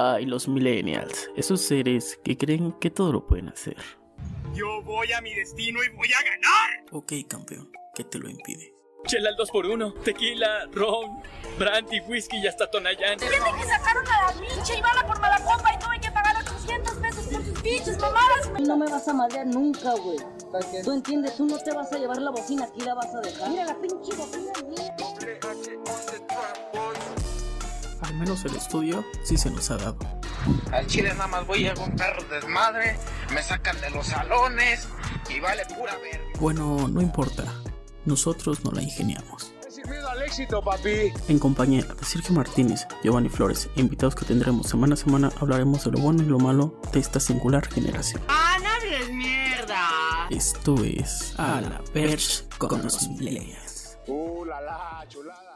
Ay, los millennials, esos seres que creen que todo lo pueden hacer. Yo voy a mi destino y voy a ganar. Ok, campeón, ¿qué te lo impide? Chela al 2x1, tequila, ron, brandy, whisky y hasta tonayán. Tiene que sacaron a la pinche y bala por mala copa y tuve que pagar 800 pesos por sus pinches mamadas. No me vas a madrear nunca, güey. Tú entiendes, tú no te vas a llevar la bocina, aquí la vas a dejar. Mira la pinche bocina mía. Al menos el estudio sí se nos ha dado. Al chile nada más voy a un perro desmadre, me sacan de los salones y vale pura verga. Bueno, no importa. Nosotros no la ingeniamos. Miedo al éxito, papi. En compañía de Sergio Martínez, Giovanni Flores e invitados que tendremos semana a semana, hablaremos de lo bueno y lo malo de esta singular generación. ¡Ah, no hables mierda! Esto es A la Perch con los millennials. Uh, la la, chulada.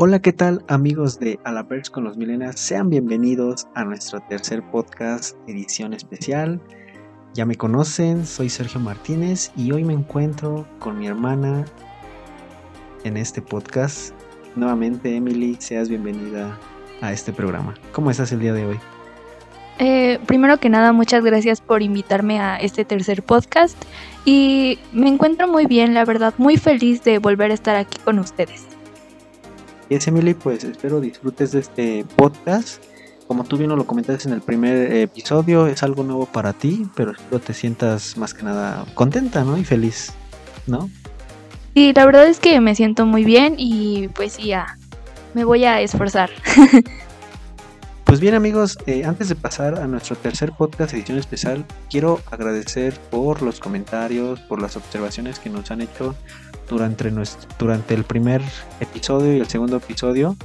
Hola, ¿qué tal amigos de A la Perch con los Millennials? Sean bienvenidos a nuestro tercer podcast edición especial. Ya me conocen, soy Sergio Martínez y hoy me encuentro con mi hermana en este podcast. Nuevamente, Emily, seas bienvenida a este programa. ¿Cómo estás el día de hoy? Eh, primero que nada, muchas gracias por invitarme a este tercer podcast y me encuentro muy bien, la verdad, muy feliz de volver a estar aquí con ustedes. Y es Emily, pues espero disfrutes de este podcast. Como tú bien lo comentaste en el primer episodio, es algo nuevo para ti, pero espero te sientas más que nada contenta, ¿no? Y feliz, ¿no? Y la verdad es que me siento muy bien y pues sí, ya me voy a esforzar. Pues bien amigos, eh, antes de pasar a nuestro tercer podcast edición especial, quiero agradecer por los comentarios, por las observaciones que nos han hecho durante, nuestro, durante el primer episodio y el segundo episodio.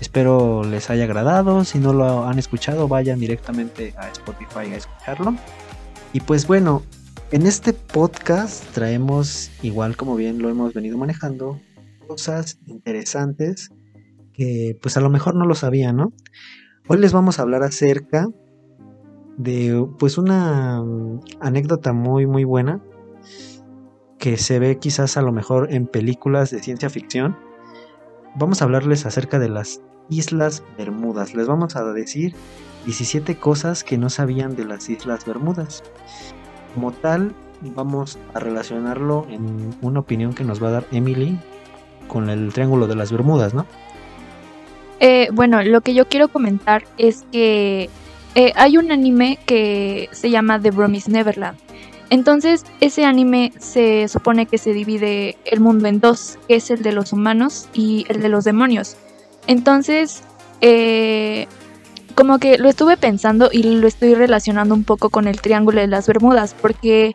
Espero les haya agradado, si no lo han escuchado vayan directamente a Spotify a escucharlo. Y pues bueno, en este podcast traemos, igual como bien lo hemos venido manejando, cosas interesantes que pues a lo mejor no lo sabían, ¿no? Hoy les vamos a hablar acerca de pues una mm, anécdota muy muy buena que se ve quizás a lo mejor en películas de ciencia ficción. Vamos a hablarles acerca de las Islas Bermudas. Les vamos a decir 17 cosas que no sabían de las Islas Bermudas. Como tal, vamos a relacionarlo en una opinión que nos va a dar Emily con el Triángulo de las Bermudas, ¿no? Eh, bueno, lo que yo quiero comentar es que eh, hay un anime que se llama The Promised Neverland. Entonces, ese anime se supone que se divide el mundo en dos, que es el de los humanos y el de los demonios. Entonces, eh, como que lo estuve pensando y lo estoy relacionando un poco con el Triángulo de las Bermudas, porque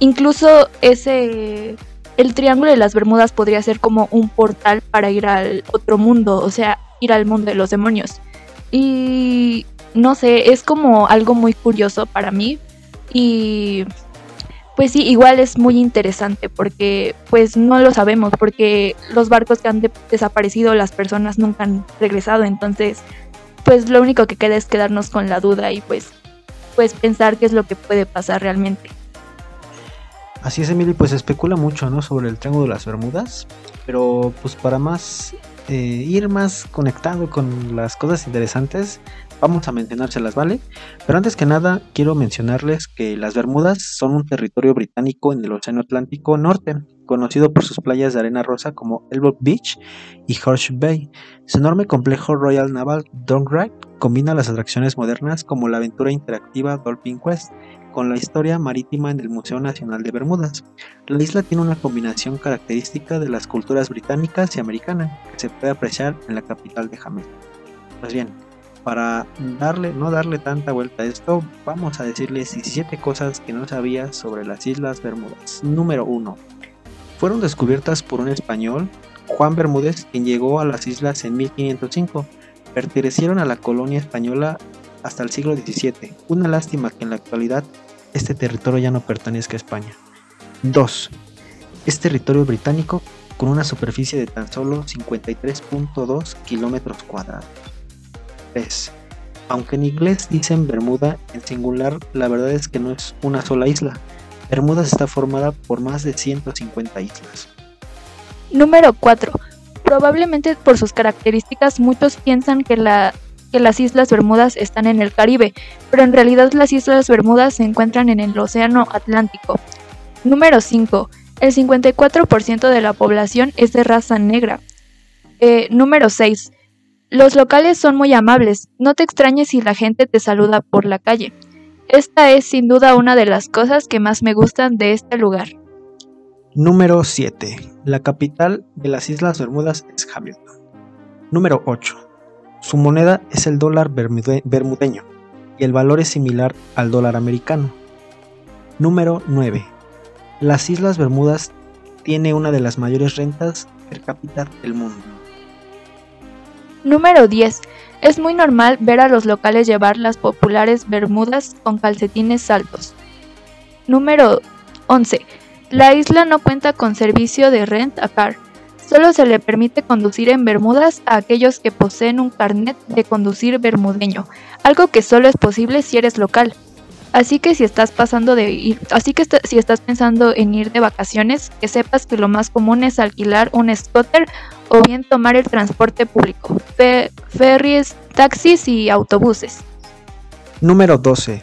incluso ese el Triángulo de las Bermudas podría ser como un portal para ir al otro mundo, o sea, ir al mundo de los demonios. Y no sé, es como algo muy curioso para mí y pues sí, igual es muy interesante porque pues no lo sabemos, porque los barcos que han de desaparecido, las personas nunca han regresado, entonces pues lo único que queda es quedarnos con la duda y pues pues pensar qué es lo que puede pasar realmente. Así es, Emily, pues especula mucho, ¿no? Sobre el Triángulo de las Bermudas, pero pues para más eh, ir más conectado con las cosas interesantes, vamos a mencionárselas, ¿vale? Pero antes que nada, quiero mencionarles que las Bermudas son un territorio británico en el Océano Atlántico Norte, conocido por sus playas de arena rosa como Elbow Beach y Horse Bay. Su enorme complejo Royal Naval Dockyard combina las atracciones modernas como la aventura interactiva Dolphin Quest con la historia marítima en el Museo Nacional de Bermudas. La isla tiene una combinación característica de las culturas británicas y americana que se puede apreciar en la capital de Jamaica. Pues bien, para darle, no darle tanta vuelta a esto, vamos a decirles 17 cosas que no sabía sobre las Islas Bermudas. Número 1. Fueron descubiertas por un español, Juan Bermúdez, quien llegó a las islas en 1505. Pertenecieron a la colonia española hasta el siglo XVII. Una lástima que en la actualidad este territorio ya no pertenezca a España. 2. Es territorio británico con una superficie de tan solo 53.2 kilómetros cuadrados. 3. Aunque en inglés dicen Bermuda en singular, la verdad es que no es una sola isla. Bermudas está formada por más de 150 islas. Número 4. Probablemente por sus características muchos piensan que, la, que las Islas Bermudas están en el Caribe, pero en realidad las Islas Bermudas se encuentran en el Océano Atlántico. Número 5. El 54% de la población es de raza negra. Eh, número 6. Los locales son muy amables, no te extrañes si la gente te saluda por la calle. Esta es sin duda una de las cosas que más me gustan de este lugar. Número 7. La capital de las Islas Bermudas es Hamilton. Número 8. Su moneda es el dólar bermude- bermudeño y el valor es similar al dólar americano. Número 9. Las Islas Bermudas tiene una de las mayores rentas per cápita del mundo. Número 10. Es muy normal ver a los locales llevar las populares bermudas con calcetines altos. Número 11. La isla no cuenta con servicio de rent a car. Solo se le permite conducir en bermudas a aquellos que poseen un carnet de conducir bermudeño, algo que solo es posible si eres local. Así que si estás pasando de ir, así que si estás pensando en ir de vacaciones, que sepas que lo más común es alquilar un scooter o bien tomar el transporte público, fe- ferries, taxis y autobuses. Número 12.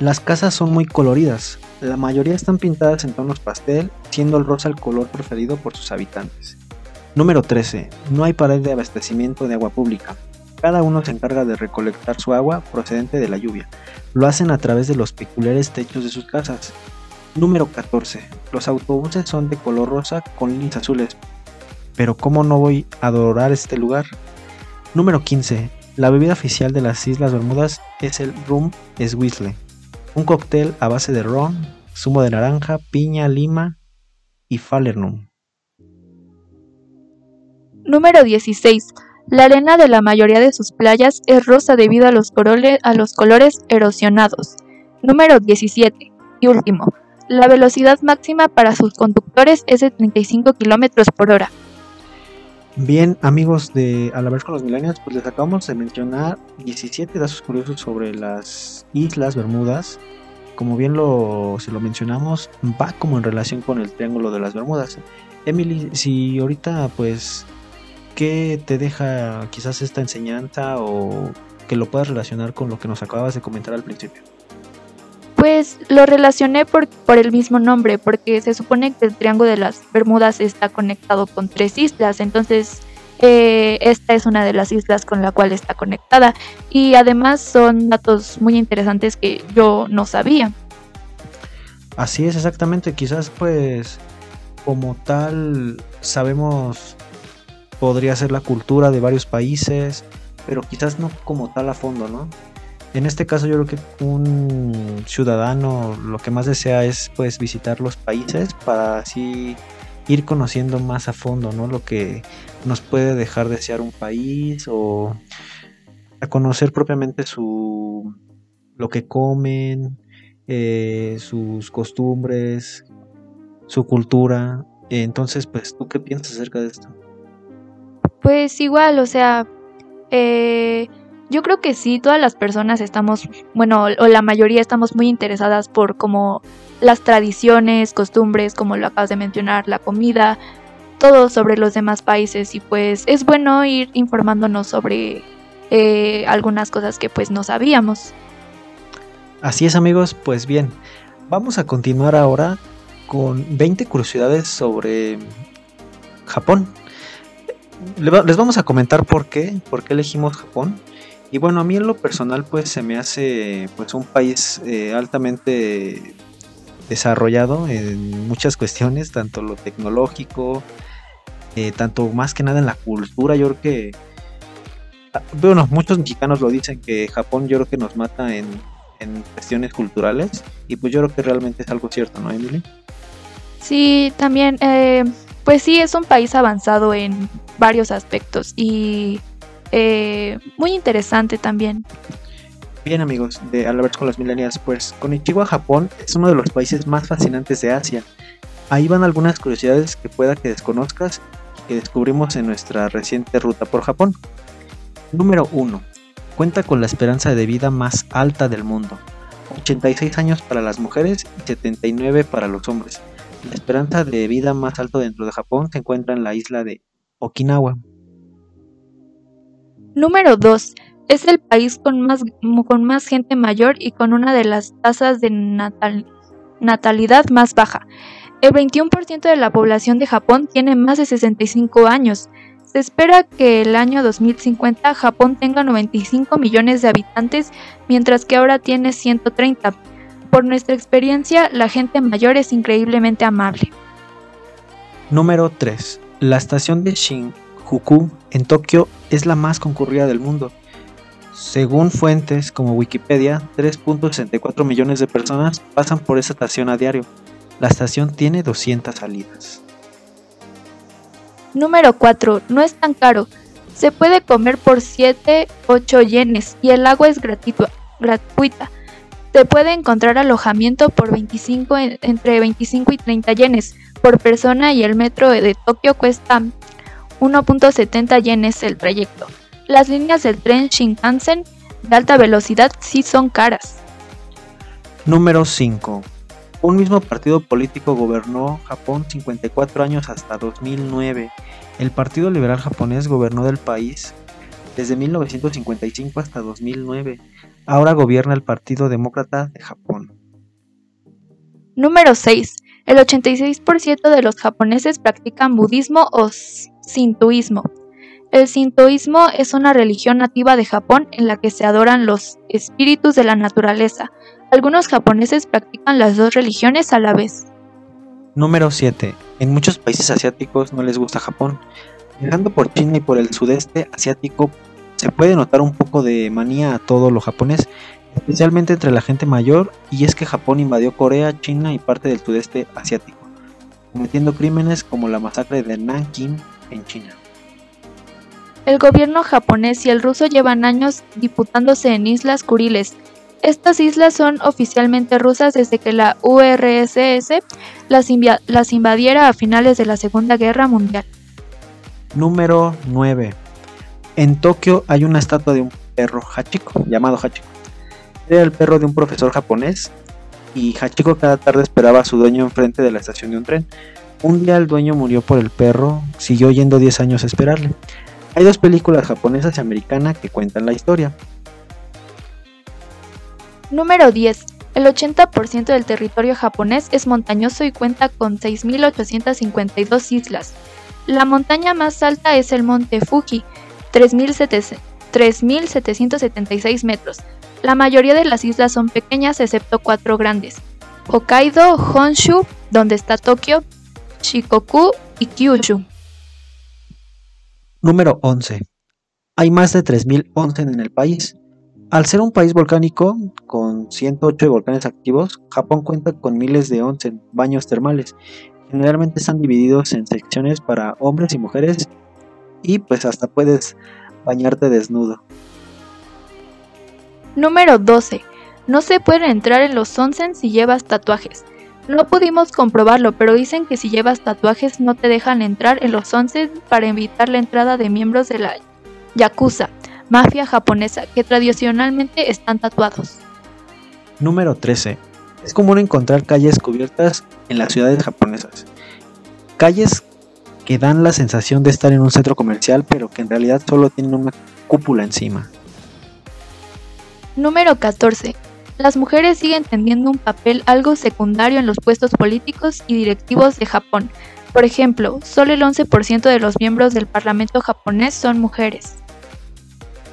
Las casas son muy coloridas. La mayoría están pintadas en tonos pastel, siendo el rosa el color preferido por sus habitantes. Número 13. No hay pared de abastecimiento de agua pública. Cada uno se encarga de recolectar su agua procedente de la lluvia. Lo hacen a través de los peculiares techos de sus casas. Número 14. Los autobuses son de color rosa con líneas azules. Pero ¿cómo no voy a adorar este lugar? Número 15. La bebida oficial de las Islas Bermudas es el rum Swizzle, un cóctel a base de ron, zumo de naranja, piña, lima y falernum. Número 16. La arena de la mayoría de sus playas es rosa debido a los, colores erosionados. Número 17. Y último. La velocidad máxima para sus conductores es de 35 km por hora. Bien, amigos de Al hablar con los millennials, pues les acabamos de mencionar 17 datos curiosos sobre las Islas Bermudas. Como bien lo, se lo mencionamos, va como en relación con el Triángulo de las Bermudas. Emily, si ahorita pues, ¿qué te deja quizás esta enseñanza o que lo puedas relacionar con lo que nos acababas de comentar al principio? Pues lo relacioné por, por el mismo nombre, porque se supone que el Triángulo de las Bermudas está conectado con tres islas, entonces eh, esta es una de las islas con la cual está conectada. Y además son datos muy interesantes que yo no sabía. Así es, exactamente. Quizás pues como tal sabemos podría ser la cultura de varios países, pero quizás no como tal a fondo, ¿no? En este caso yo creo que un ciudadano lo que más desea es pues visitar los países para así ir conociendo más a fondo, ¿no? Lo que nos puede dejar desear un país o a conocer propiamente su lo que comen, eh, sus costumbres, su cultura. Entonces, pues, ¿tú qué piensas acerca de esto? Pues igual, o sea, eh, yo creo que sí, todas las personas estamos, bueno, o la mayoría estamos muy interesadas por como las tradiciones, costumbres, como lo acabas de mencionar, la comida, todo sobre los demás países y pues es bueno ir informándonos sobre eh, algunas cosas que pues no sabíamos. Así es, amigos, pues bien, vamos a continuar ahora con 20 curiosidades sobre Japón. Les vamos a comentar por qué, por qué elegimos Japón. Y bueno, a mí en lo personal pues se me hace pues un país eh, altamente desarrollado en muchas cuestiones, tanto lo tecnológico, eh, tanto más que nada en la cultura. Yo creo que, ah, bueno, muchos mexicanos lo dicen que Japón yo creo que nos mata en, en cuestiones culturales y pues yo creo que realmente es algo cierto, ¿no, Emily? Sí, también, eh, pues sí, es un país avanzado en varios aspectos y eh, muy interesante también. Bien amigos de Al hablar con los millennials, pues Konichiwa Japón es uno de los países más fascinantes de Asia. Ahí van algunas curiosidades que pueda que desconozcas que descubrimos en nuestra reciente ruta por Japón. Número 1. Cuenta con la esperanza de vida más alta del mundo. 86 años para las mujeres y 79 para los hombres. La esperanza de vida más alta dentro de Japón se encuentra en la isla de Okinawa. Número 2. Es el país con más, con más gente mayor y con una de las tasas de natal- natalidad más baja. El 21% de la población de Japón tiene más de 65 años. Se espera que el año 2050 Japón tenga 95 millones de habitantes, mientras que ahora tiene 130. Por nuestra experiencia, la gente mayor es increíblemente amable. Número 3. La estación de Shinjuku en Tokio es la más concurrida del mundo. Según fuentes como Wikipedia, 3.64 millones de personas pasan por esa estación a diario. La estación tiene 200 salidas. Número 4. No es tan caro. Se puede comer por 7, 8 yenes y el agua es gratitua- gratuita. Se puede encontrar alojamiento por 25, en- entre 25 y 30 yenes por persona y el metro de Tokio cuesta 1.70 yenes el trayecto. Las líneas del tren Shinkansen de alta velocidad sí son caras. Número 5. Un mismo partido político gobernó Japón 54 años hasta 2009. El Partido Liberal Japonés gobernó del país desde 1955 hasta 2009. Ahora gobierna el Partido Demócrata de Japón. Número 6. El 86% de los japoneses practican budismo o sintoísmo. El sintoísmo es una religión nativa de Japón en la que se adoran los espíritus de la naturaleza. Algunos japoneses practican las dos religiones a la vez. Número 7. En muchos países asiáticos no les gusta Japón. Viajando por China y por el sudeste asiático se puede notar un poco de manía a todo lo japonés, especialmente entre la gente mayor, y es que Japón invadió Corea, China y parte del sudeste asiático, cometiendo crímenes como la masacre de Nanking en China. El gobierno japonés y el ruso llevan años disputándose en islas Kuriles. Estas islas son oficialmente rusas desde que la URSS las, las invadiera a finales de la Segunda Guerra Mundial. Número 9. En Tokio hay una estatua de un perro Hachiko, llamado Hachiko. Era el perro de un profesor japonés y Hachiko cada tarde esperaba a su dueño enfrente de la estación de un tren. Un día el dueño murió por el perro, siguió yendo 10 años a esperarle. Hay dos películas japonesas y americana que cuentan la historia. Número 10. El 80% del territorio japonés es montañoso y cuenta con 6.852 islas. La montaña más alta es el monte Fuji, 3.700 3.776 metros. La mayoría de las islas son pequeñas excepto cuatro grandes. Hokkaido, Honshu, donde está Tokio, Shikoku y Kyushu. Número 11. Hay más de 3.000 onsen en el país. Al ser un país volcánico con 108 volcanes activos, Japón cuenta con miles de onsen, baños termales. Generalmente están divididos en secciones para hombres y mujeres y pues hasta puedes bañarte desnudo. Número 12. No se puede entrar en los onsen si llevas tatuajes. No pudimos comprobarlo, pero dicen que si llevas tatuajes no te dejan entrar en los onsen para evitar la entrada de miembros de la Yakuza, mafia japonesa, que tradicionalmente están tatuados. Número 13. Es común encontrar calles cubiertas en las ciudades japonesas. Calles que dan la sensación de estar en un centro comercial, pero que en realidad solo tienen una cúpula encima. Número 14. Las mujeres siguen teniendo un papel algo secundario en los puestos políticos y directivos de Japón. Por ejemplo, solo el 11% de los miembros del Parlamento japonés son mujeres.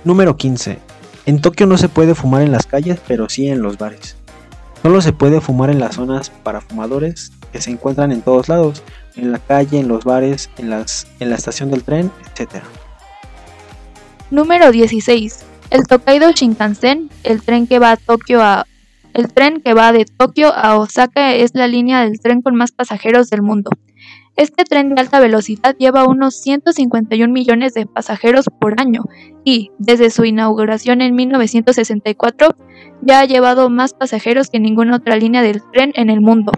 Número 15. En Tokio no se puede fumar en las calles, pero sí en los bares. Solo se puede fumar en las zonas para fumadores que se encuentran en todos lados, en la calle, en los bares, en, las, en la estación del tren, etc. Número 16. El Tokaido Shinkansen, el tren que va a Tokio a el tren que va de Tokio a Osaka es la línea del tren con más pasajeros del mundo. Este tren de alta velocidad lleva unos 151 millones de pasajeros por año y, desde su inauguración en 1964, ya ha llevado más pasajeros que ninguna otra línea del tren en el mundo.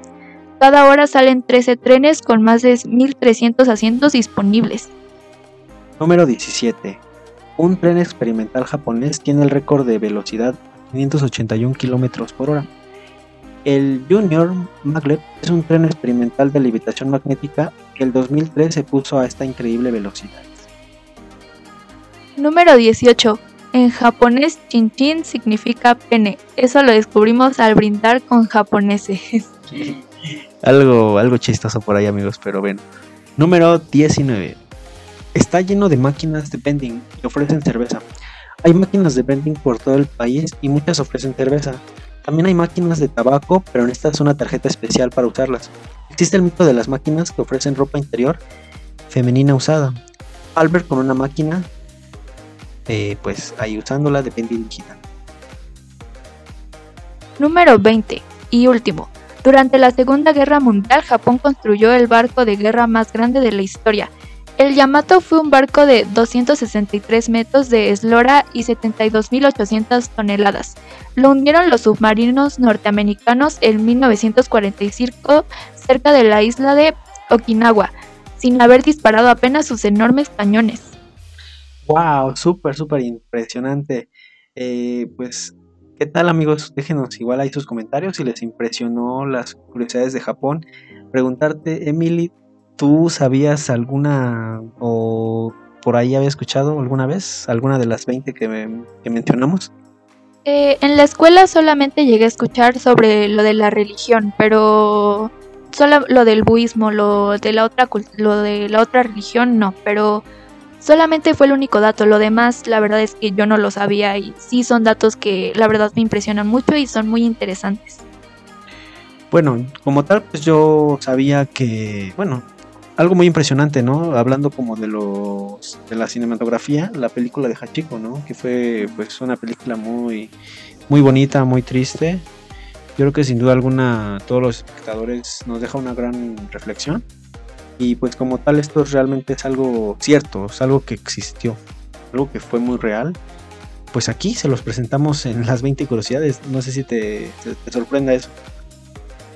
Cada hora salen 13 trenes con más de 1.300 asientos disponibles. Número 17. Un tren experimental japonés tiene el récord de velocidad 581 kilómetros por hora. El Junior Maglev es un tren experimental de levitación magnética que el 2003 se puso a esta increíble velocidad. Número 18. En japonés, chin significa pene. Eso lo descubrimos al brindar con japoneses. algo, algo chistoso por ahí, amigos, pero bueno. Número 19. Está lleno de máquinas de vending que ofrecen cerveza. Hay máquinas de vending por todo el país y muchas ofrecen cerveza. También hay máquinas de tabaco, pero necesitas una tarjeta especial para usarlas. Existe el mito de las máquinas que ofrecen ropa interior femenina usada. Albert con una máquina, eh, pues ahí usándola de vending digital. Número 20 y último. Durante la Segunda Guerra Mundial, Japón construyó el barco de guerra más grande de la historia. El Yamato fue un barco de 263 metros de eslora y 72.800 toneladas. Lo hundieron los submarinos norteamericanos en 1945 cerca de la isla de Okinawa, sin haber disparado apenas sus enormes cañones. ¡Wow! Súper, súper impresionante. Eh, pues ¿Qué tal amigos? Déjenos igual ahí sus comentarios si les impresionó las curiosidades de Japón. Preguntarte, Emily, ¿tú sabías alguna o por ahí había escuchado alguna vez alguna de las 20 que, mencionamos? Eh, en la escuela solamente llegué a escuchar sobre lo de la religión, pero solo lo del budismo, lo de la otra lo de la otra religión no, pero Solamente fue el único dato, lo demás la verdad es que yo no lo sabía y sí son datos que la verdad me impresionan mucho y son muy interesantes. Bueno, como tal, pues yo sabía que, bueno, algo muy impresionante, ¿no? Hablando como de los de la cinematografía, la película de Hachiko, ¿no? Que fue pues una película muy muy bonita, muy triste. Yo creo que sin duda alguna todos los espectadores nos deja una gran reflexión y pues como tal esto realmente es algo cierto, es algo que existió, algo que fue muy real. Pues aquí se los presentamos en las 20 curiosidades, no sé si te, sorprenda eso.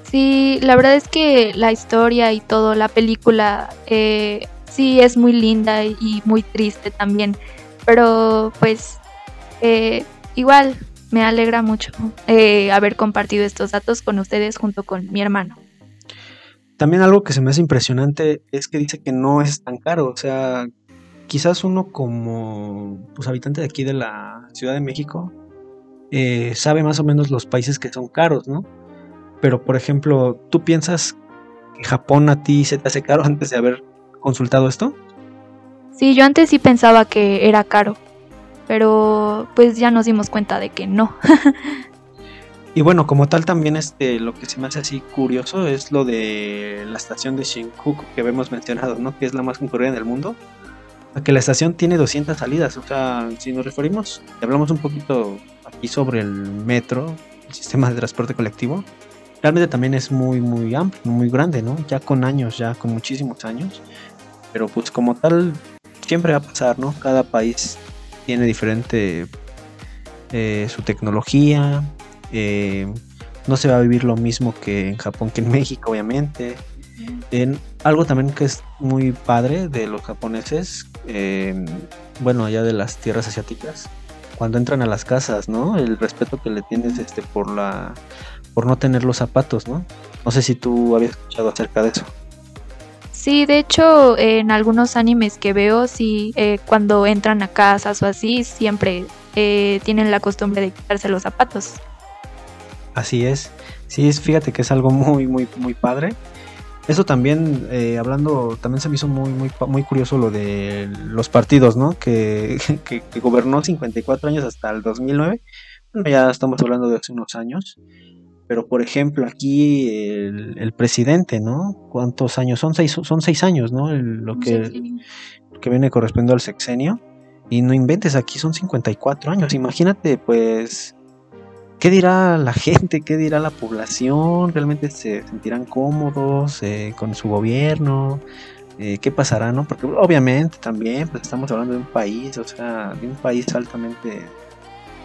Sí, la verdad es que la historia y todo, la película, eh, sí es muy linda y muy triste también, pero pues eh, igual me alegra mucho eh, haber compartido estos datos con ustedes junto con mi hermano. También algo que se me hace impresionante es que dice que no es tan caro. O sea, quizás uno como pues, habitante de aquí de la Ciudad de México eh, sabe más o menos los países que son caros, ¿no? Pero por ejemplo, ¿tú piensas que Japón a ti se te hace caro antes de haber consultado esto? Sí, yo antes sí pensaba que era caro, pero pues ya nos dimos cuenta de que no. Y bueno, como tal también este, lo que se me hace así curioso es lo de la estación de Shinjuku que hemos mencionado, ¿no? Que es la más concurrida en el mundo. A que la estación tiene 200 salidas, o sea, si nos referimos, y hablamos un poquito aquí sobre el metro, el sistema de transporte colectivo, realmente también es muy, muy amplio, muy grande, ¿no? Ya con años, ya con muchísimos años. Pero pues como tal, siempre va a pasar, ¿no? Cada país tiene diferente eh, su tecnología, eh, no se va a vivir lo mismo que en Japón que en México, obviamente. En, algo también que es muy padre de los japoneses, eh, bueno, allá de las tierras asiáticas, cuando entran a las casas, ¿no? El respeto que le tienes este, por, la, por no tener los zapatos, ¿no? No sé si tú habías escuchado acerca de eso. Sí, de hecho, en algunos animes que veo, sí, eh, cuando entran a casas o así, siempre tienen la costumbre de quitarse los zapatos. Así es. Sí, fíjate que es algo muy, muy, muy padre. Eso también, eh, hablando, también se me hizo muy, muy, muy curioso lo de los partidos, ¿no? Que, que, gobernó 54 años hasta el 2009. Bueno, ya estamos hablando de hace unos años. Pero, por ejemplo, aquí el, presidente, ¿no? ¿Cuántos años? Son seis, son seis años, ¿no? lo, que, que viene correspondiendo al sexenio. Y no inventes, aquí son 54 años. Imagínate, pues, ¿Qué dirá la gente? ¿Qué dirá la población? ¿Realmente se sentirán cómodos eh, con su gobierno? Eh, ¿Qué pasará, no? Porque obviamente también pues, estamos hablando de un país, o sea, de un país altamente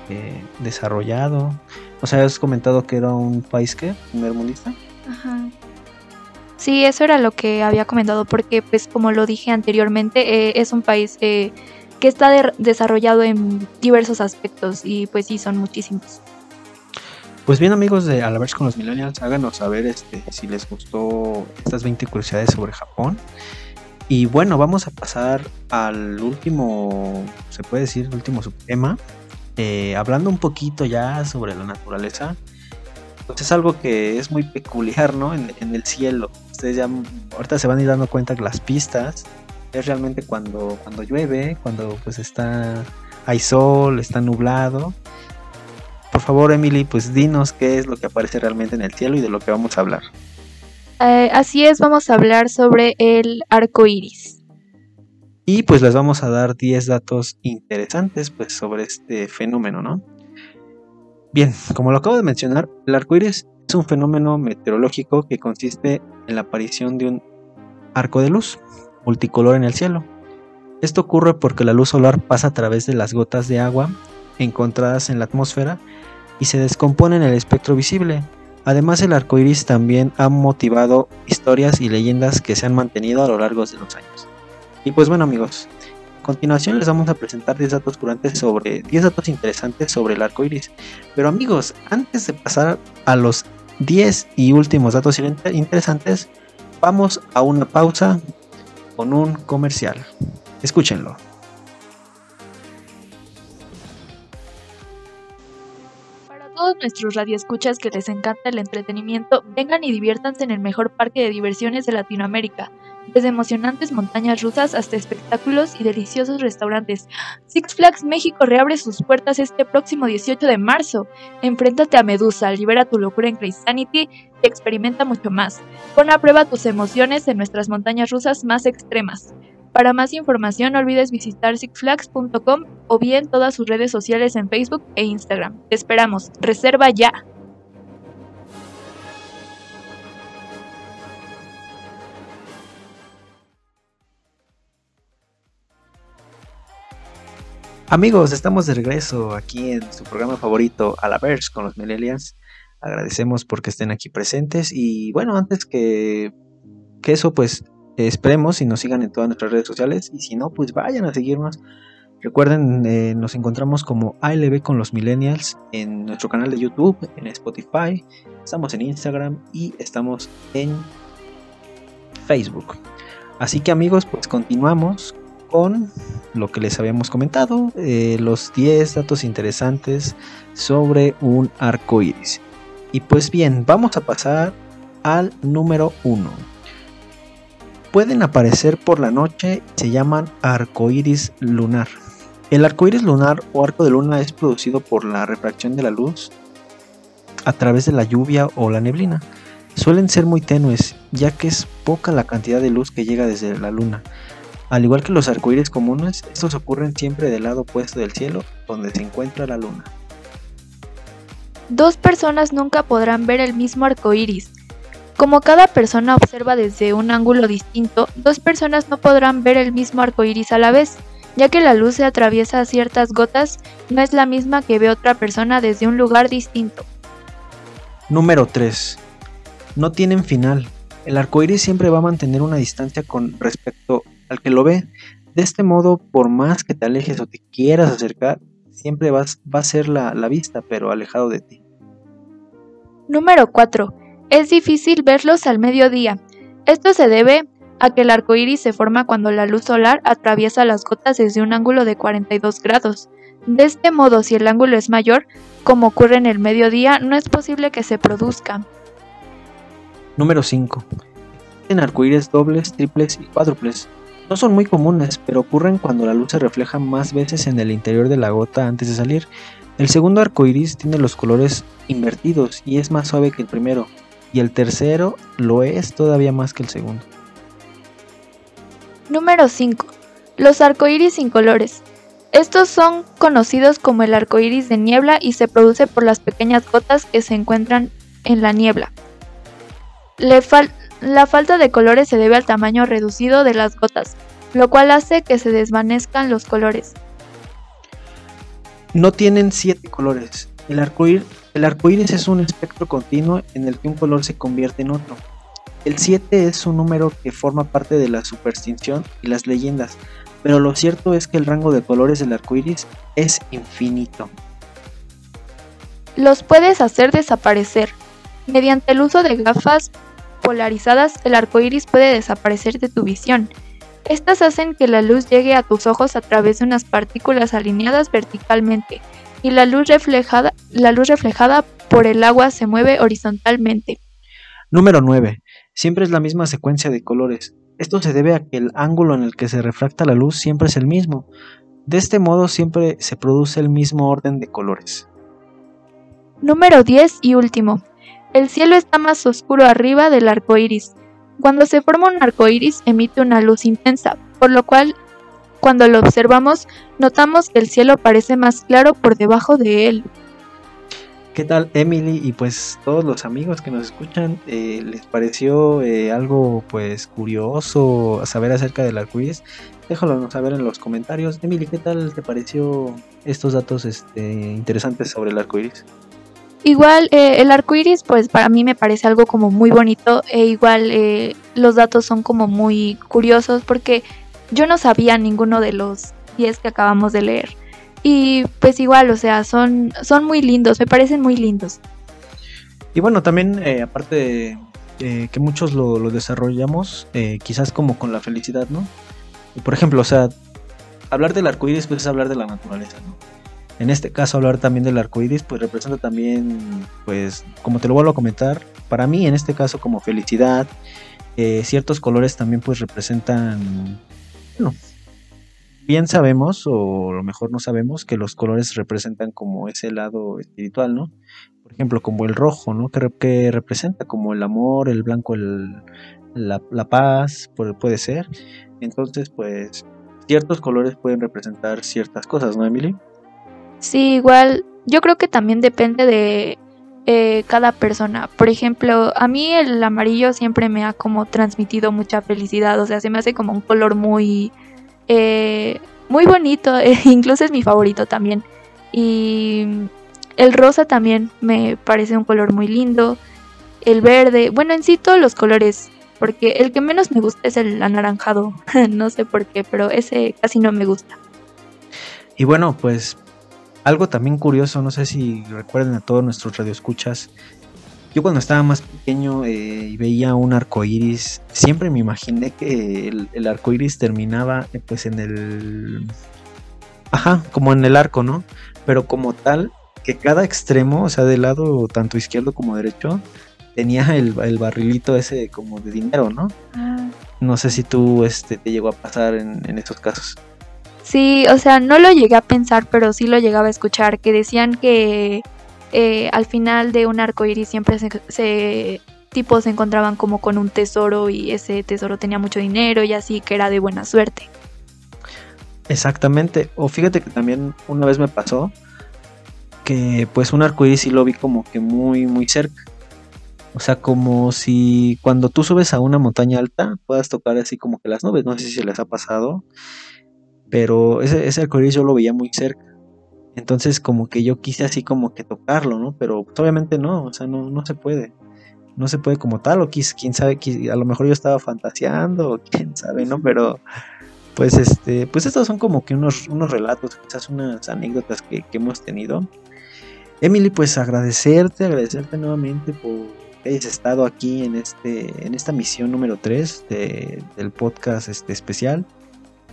eh, desarrollado. O sea, has comentado que era un país que, primer mundista. Ajá. Sí, eso era lo que había comentado, porque pues como lo dije anteriormente, es un país que está desarrollado en diversos aspectos y pues sí, son muchísimos. Pues bien amigos de Alaverse con los Millennials, háganos saber este, si les gustó estas 20 curiosidades sobre Japón. Y bueno, vamos a pasar al último, se puede decir, último subtema, eh, hablando un poquito ya sobre la naturaleza. Pues es algo que es muy peculiar, ¿no? En, el cielo. Ustedes ya ahorita se van a ir dando cuenta que las pistas es realmente cuando, cuando llueve, cuando pues está, hay sol, está nublado. Por favor, Emily, pues dinos qué es lo que aparece realmente en el cielo y de lo que vamos a hablar. Eh, así es, vamos a hablar sobre el arco iris. Y pues les vamos a dar 10 datos interesantes pues, sobre este fenómeno, ¿no? Bien, como lo acabo de mencionar, el arco iris es un fenómeno meteorológico que consiste en la aparición de un arco de luz multicolor en el cielo. Esto ocurre porque la luz solar pasa a través de las gotas de agua encontradas en la atmósfera y se descompone en el espectro visible. Además, el arco iris también ha motivado historias y leyendas que se han mantenido a lo largo de los años. Y pues bueno, amigos, a continuación les vamos a presentar 10 datos curantes sobre 10 datos interesantes sobre el arco iris. Pero amigos, antes de pasar a los 10 y últimos datos interesantes, vamos a una pausa con un comercial. Escúchenlo. Para todos nuestros radioescuchas que les encanta el entretenimiento, vengan y diviértanse en el mejor parque de diversiones de Latinoamérica. Desde emocionantes montañas rusas hasta espectáculos y deliciosos restaurantes, Six Flags México reabre sus puertas este próximo 18 de marzo. Enfréntate a Medusa, libera tu locura en Crazy Sanity y experimenta mucho más. Pon a prueba tus emociones en nuestras montañas rusas más extremas. Para más información no olvides visitar sixflags.com o bien todas sus redes sociales en Facebook e Instagram. Te esperamos. Reserva ya. Amigos, estamos de regreso aquí en su programa favorito, A la Verge con los Millennials. Agradecemos porque estén aquí presentes y bueno, antes que, que eso, pues esperemos y nos sigan en todas nuestras redes sociales y si no, pues vayan a seguirnos. Recuerden, eh, nos encontramos como ALB con los Millennials en nuestro canal de YouTube, en Spotify, estamos en Instagram y estamos en Facebook. Así que amigos, pues continuamos con lo que les habíamos comentado, eh, los 10 datos interesantes sobre un arco iris. Y pues bien, vamos a pasar al número 1. Pueden aparecer por la noche se llaman arcoíris lunar. El arcoíris lunar o arco de luna es producido por la refracción de la luz a través de la lluvia o la neblina. Suelen ser muy tenues, ya que es poca la cantidad de luz que llega desde la luna. Al igual que los arcoíris comunes, estos ocurren siempre del lado opuesto del cielo, donde se encuentra la luna. Dos personas nunca podrán ver el mismo arco iris. Como cada persona observa desde un ángulo distinto, dos personas no podrán ver el mismo arco iris a la vez, ya que la luz se atraviesa a ciertas gotas, no es la misma que ve otra persona desde un lugar distinto. Número 3. No tienen final. El arco iris siempre va a mantener una distancia con respecto al que lo ve. De este modo, por más que te alejes o te quieras acercar, siempre vas, va a ser la, la vista, pero alejado de ti. Número 4. Es difícil verlos al mediodía. Esto se debe a que el arco iris se forma cuando la luz solar atraviesa las gotas desde un ángulo de 42 grados. De este modo, si el ángulo es mayor, como ocurre en el mediodía, no es posible que se produzca. Número 5. En arcoíris dobles, triples y cuádruples. No son muy comunes, pero ocurren cuando la luz se refleja más veces en el interior de la gota antes de salir. El segundo arco iris tiene los colores invertidos y es más suave que el primero, y el tercero lo es todavía más que el segundo. Número 5. Los arcoíris sin colores. Estos son conocidos como el arcoíris de niebla y se produce por las pequeñas gotas que se encuentran en la niebla. Fal la falta de colores se debe al tamaño reducido de las gotas, lo cual hace que se desvanezcan los colores. No tienen siete colores. El arcoíris, el arcoíris es un espectro continuo en el que un color se convierte en otro. El 7 es un número que forma parte de la superstición y las leyendas, pero lo cierto es que el rango de colores del arcoíris es infinito. los puedes hacer desaparecer. Mediante el uso de gafas polarizadas, el arco iris puede desaparecer de tu visión. Estas hacen que la luz llegue a tus ojos a través de unas partículas alineadas verticalmente y la luz reflejada, la luz reflejada por el agua se mueve horizontalmente. Número 9. Siempre es la misma secuencia de colores. Esto se debe a que el ángulo en el que se refracta la luz siempre es el mismo. De este modo siempre se produce el mismo orden de colores. Número 10 y último. El cielo está más oscuro arriba del arco iris. Cuando se forma un arco iris emite una luz intensa, por lo cual cuando lo observamos notamos que el cielo parece más claro por debajo de él. ¿Qué tal Emily y pues todos los amigos que nos escuchan? Eh, ¿Les pareció eh, algo pues curioso saber acerca del arcoíris? Déjalo saber en los comentarios. Emily, ¿qué tal te pareció estos datos este, interesantes sobre el arcoíris? Igual eh, el arco iris, pues para mí me parece algo como muy bonito e igual eh, los datos son como muy curiosos porque yo no sabía ninguno de los 10 que acabamos de leer. Y pues igual, o sea, son, son muy lindos, me parecen muy lindos. Y bueno, también eh, aparte de que muchos lo, lo desarrollamos, quizás como con la felicidad, ¿no? Por ejemplo, o sea, hablar del arco iris pues es hablar de la naturaleza, ¿no? En este caso hablar también del arco iris pues representa también, pues como te lo vuelvo a comentar, para mí en este caso como felicidad, eh, ciertos colores también pues representan, bueno, bien sabemos o a lo mejor no sabemos que los colores representan como ese lado espiritual, ¿no? Por ejemplo, como el rojo, ¿no? Que, que representa como el amor, el blanco, el, la, la paz, puede ser. Entonces, pues, ciertos colores pueden representar ciertas cosas, ¿no, Emily? Sí, igual, yo creo que también depende de eh, cada persona. Por ejemplo, a mí el amarillo siempre me ha como transmitido mucha felicidad, o sea, se me hace como un color muy, eh, muy bonito, incluso es mi favorito también. Y el rosa también me parece un color muy lindo. El verde, bueno, en sí todos los colores, porque el que menos me gusta es el anaranjado, no sé por qué, pero ese casi no me gusta. Y bueno, pues algo también curioso, no sé si recuerden a todos nuestros radioescuchas. Yo cuando estaba más pequeño eh, y veía un arco iris, siempre me imaginé que el, el arco iris terminaba eh, pues en el. Ajá, como en el arco, ¿no? Pero como tal, que cada extremo, o sea, del lado tanto izquierdo como derecho, tenía el, el barrilito ese como de dinero, ¿no? Ah. No sé si tú este, te llegó a pasar en, en esos casos. Sí, o sea, no lo llegué a pensar, pero sí lo llegaba a escuchar, que decían que eh, al final de un arco iris siempre se, se, encontraban como con un tesoro y ese tesoro tenía mucho dinero y así que era de buena suerte. Exactamente, o fíjate que también una vez me pasó que pues un arco iris sí lo vi como que muy, muy cerca. O sea, como si cuando tú subes a una montaña alta puedas tocar así como que las nubes, no sé si se les ha pasado pero ese, ese arcoíris yo lo veía muy cerca. Entonces como que yo quise así como que tocarlo, ¿no? Pero pues, obviamente no, o sea, no, no se puede. No se puede como tal, o quién sabe, a lo mejor yo estaba fantaseando, o quién sabe, ¿no? Pero pues este, pues estos son como que unos, unos relatos, quizás unas anécdotas que, que hemos tenido. Emily, pues agradecerte, agradecerte nuevamente por que estado aquí en este, en esta misión número 3 de, del podcast este especial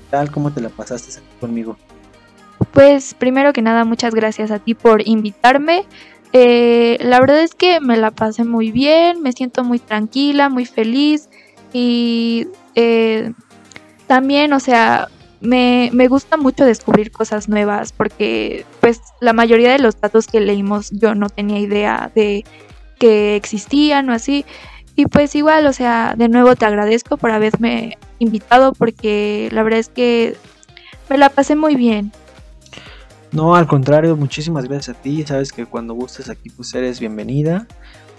tal? ¿Cómo te la pasaste aquí conmigo? Pues primero que nada, muchas gracias a ti por invitarme. Eh, la verdad es que me la pasé muy bien, me siento muy tranquila, muy feliz y eh, también, o sea, me, me, gusta mucho descubrir cosas nuevas porque pues la mayoría de los datos que leímos yo no tenía idea de que existían o así. Y pues igual, o sea, de nuevo te agradezco por haberme invitado porque la verdad es que me la pasé muy bien. No, al contrario, muchísimas gracias a ti. Sabes que cuando gustes aquí pues eres bienvenida.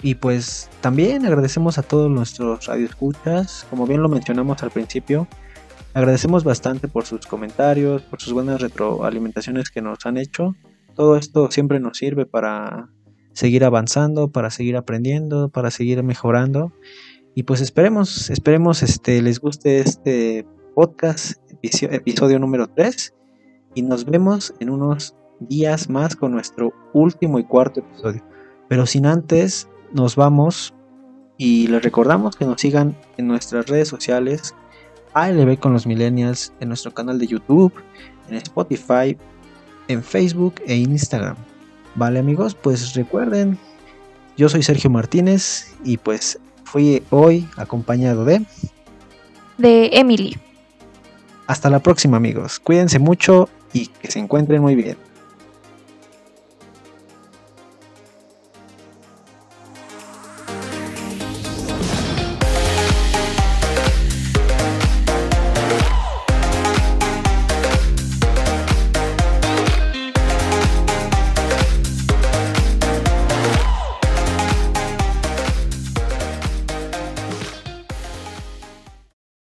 Y pues también agradecemos a todos nuestros radioescuchas. Como bien lo mencionamos al principio, agradecemos bastante por sus comentarios, por sus buenas retroalimentaciones que nos han hecho. Todo esto siempre nos sirve para seguir avanzando, para seguir aprendiendo, para seguir mejorando. Y pues esperemos, esperemos este, les guste este podcast, episodio número 3. Y nos vemos en unos días más con nuestro último y cuarto episodio. Pero sin antes, nos vamos y les recordamos que nos sigan en nuestras redes sociales, ALB con los Millennials, en nuestro canal de YouTube, en Spotify, en Facebook e Instagram. Vale amigos, pues recuerden, yo soy Sergio Martínez y pues fui hoy acompañado de... De Emily. Hasta la próxima amigos, cuídense mucho y que se encuentren muy bien.